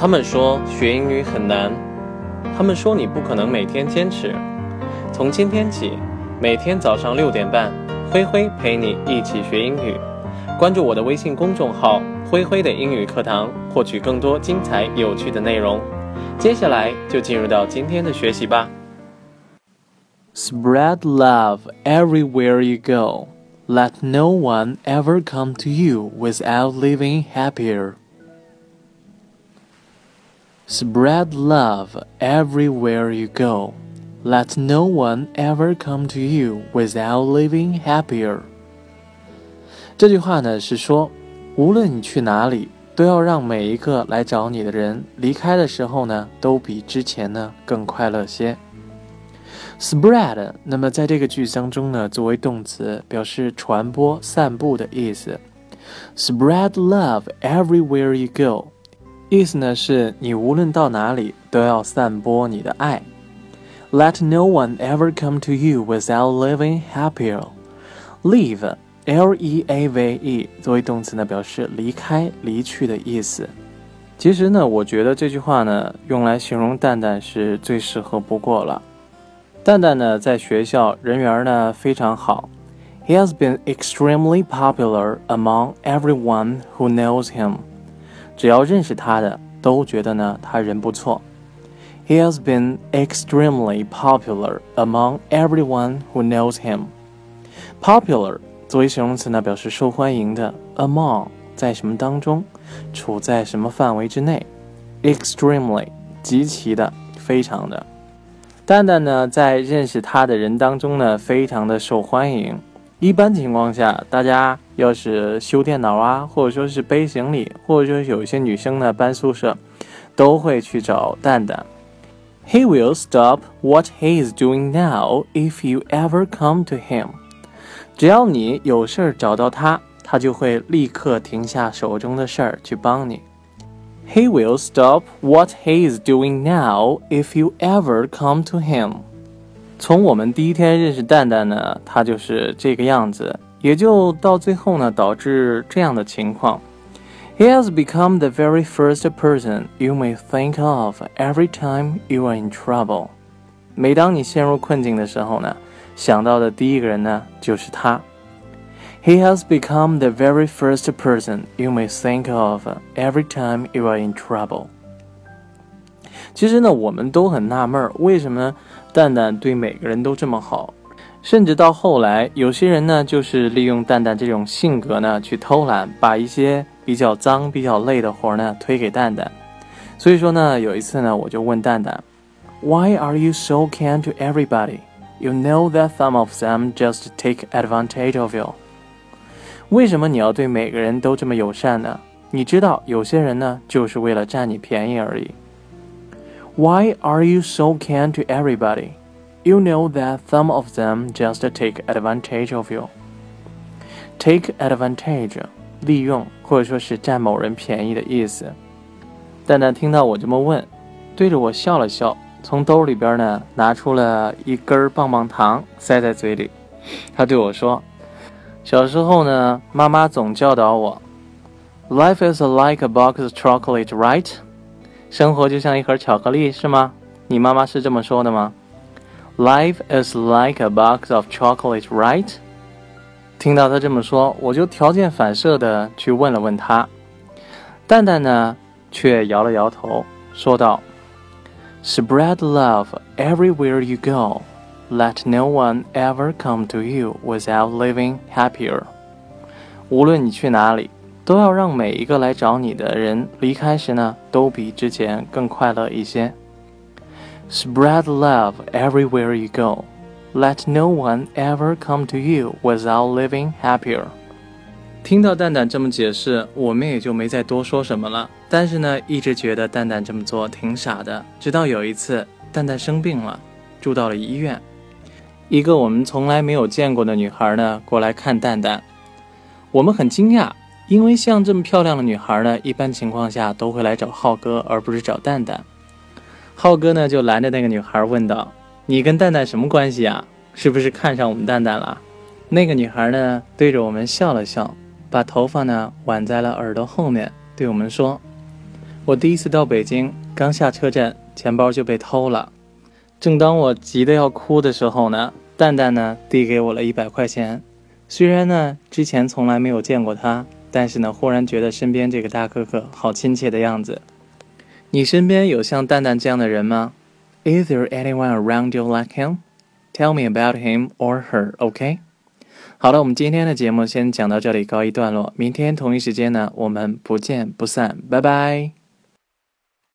他们说学英语很难，他们说你不可能每天坚持。从今天起，每天早上六点半，灰灰陪你一起学英语。关注我的微信公众号“灰灰的英语课堂”，获取更多精彩有趣的内容。接下来就进入到今天的学习吧。Spread love everywhere you go. Let no one ever come to you without leaving happier. Spread love everywhere you go. Let no one ever come to you without leaving happier. 这句话呢是说，无论你去哪里，都要让每一个来找你的人离开的时候呢，都比之前呢更快乐些。Spread，那么在这个句子当中呢，作为动词，表示传播、散布的意思。Spread love everywhere you go。意思呢是你无论到哪里都要散播你的爱。Let no one ever come to you without living happier. Leave, L-E-A-V-E 作为动词呢，表示离开、离去的意思。其实呢，我觉得这句话呢，用来形容蛋蛋是最适合不过了。蛋蛋呢，在学校人缘呢非常好。He has been extremely popular among everyone who knows him. 只要认识他的，都觉得呢他人不错。He has been extremely popular among everyone who knows him. Popular 作为形容词呢，表示受欢迎的。Among 在什么当中，处在什么范围之内。Extremely 极其的，非常的。蛋蛋呢，在认识他的人当中呢，非常的受欢迎。一般情况下，大家要是修电脑啊，或者说是背行李，或者说有一些女生呢搬宿舍，都会去找蛋蛋。He will stop what he is doing now if you ever come to him。只要你有事儿找到他，他就会立刻停下手中的事儿去帮你。He will stop what he is doing now if you ever come to him。从我们第一天认识蛋蛋呢，他就是这个样子，也就到最后呢，导致这样的情况。He has become the very first person you may think of every time you are in trouble。每当你陷入困境的时候呢，想到的第一个人呢，就是他。He has become the very first person you may think of every time you are in trouble。其实呢，我们都很纳闷儿，为什么？ 蛋蛋对每个人都这么好，甚至到后来，有些人呢，就是利用蛋蛋这种性格呢，去偷懒，把一些比较脏、比较累的活呢推给蛋蛋。所以说呢，有一次呢，我就问蛋蛋，Why are you so kind to everybody? You know that some of them just take advantage of you. 为什么你要对每个人都这么友善呢？你知道，有些人呢，就是为了占你便宜而已。Why are you so kind to everybody? You know that some of them just take advantage of you. Take advantage，利用或者说是占某人便宜的意思。蛋蛋听到我这么问，对着我笑了笑，从兜里边呢拿出了一根棒棒糖塞在嘴里。他对我说：“小时候呢，妈妈总教导我，Life is like a box of chocolate, right？” 生活就像一盒巧克力，是吗？你妈妈是这么说的吗？Life is like a box of chocolate, right？听到他这么说，我就条件反射的去问了问他。蛋蛋呢，却摇了摇头，说道：“Spread love everywhere you go. Let no one ever come to you without living happier。”无论你去哪里。都要让每一个来找你的人离开时呢，都比之前更快乐一些。Spread love everywhere you go. Let no one ever come to you without living happier. 听到蛋蛋这么解释，我们也就没再多说什么了。但是呢，一直觉得蛋蛋这么做挺傻的。直到有一次，蛋蛋生病了，住到了医院，一个我们从来没有见过的女孩呢过来看蛋蛋，我们很惊讶。因为像这么漂亮的女孩呢，一般情况下都会来找浩哥，而不是找蛋蛋。浩哥呢就拦着那个女孩问道：“你跟蛋蛋什么关系啊？是不是看上我们蛋蛋了？”那个女孩呢对着我们笑了笑，把头发呢挽在了耳朵后面，对我们说我第一次到北京，刚下车站，钱包就被偷了。正当我急得要哭的时候呢，蛋蛋呢递给我了一百块钱。虽然呢之前从来没有见过他，但是呢忽然觉得身边这个大哥哥好亲切的样子。你身边有像蛋蛋这样的人吗？Is there anyone around you like him? Tell me about him or her, OK? 好了，我们今天的节目先讲到这里，告一段落。明天同一时间呢，我们不见不散，拜拜。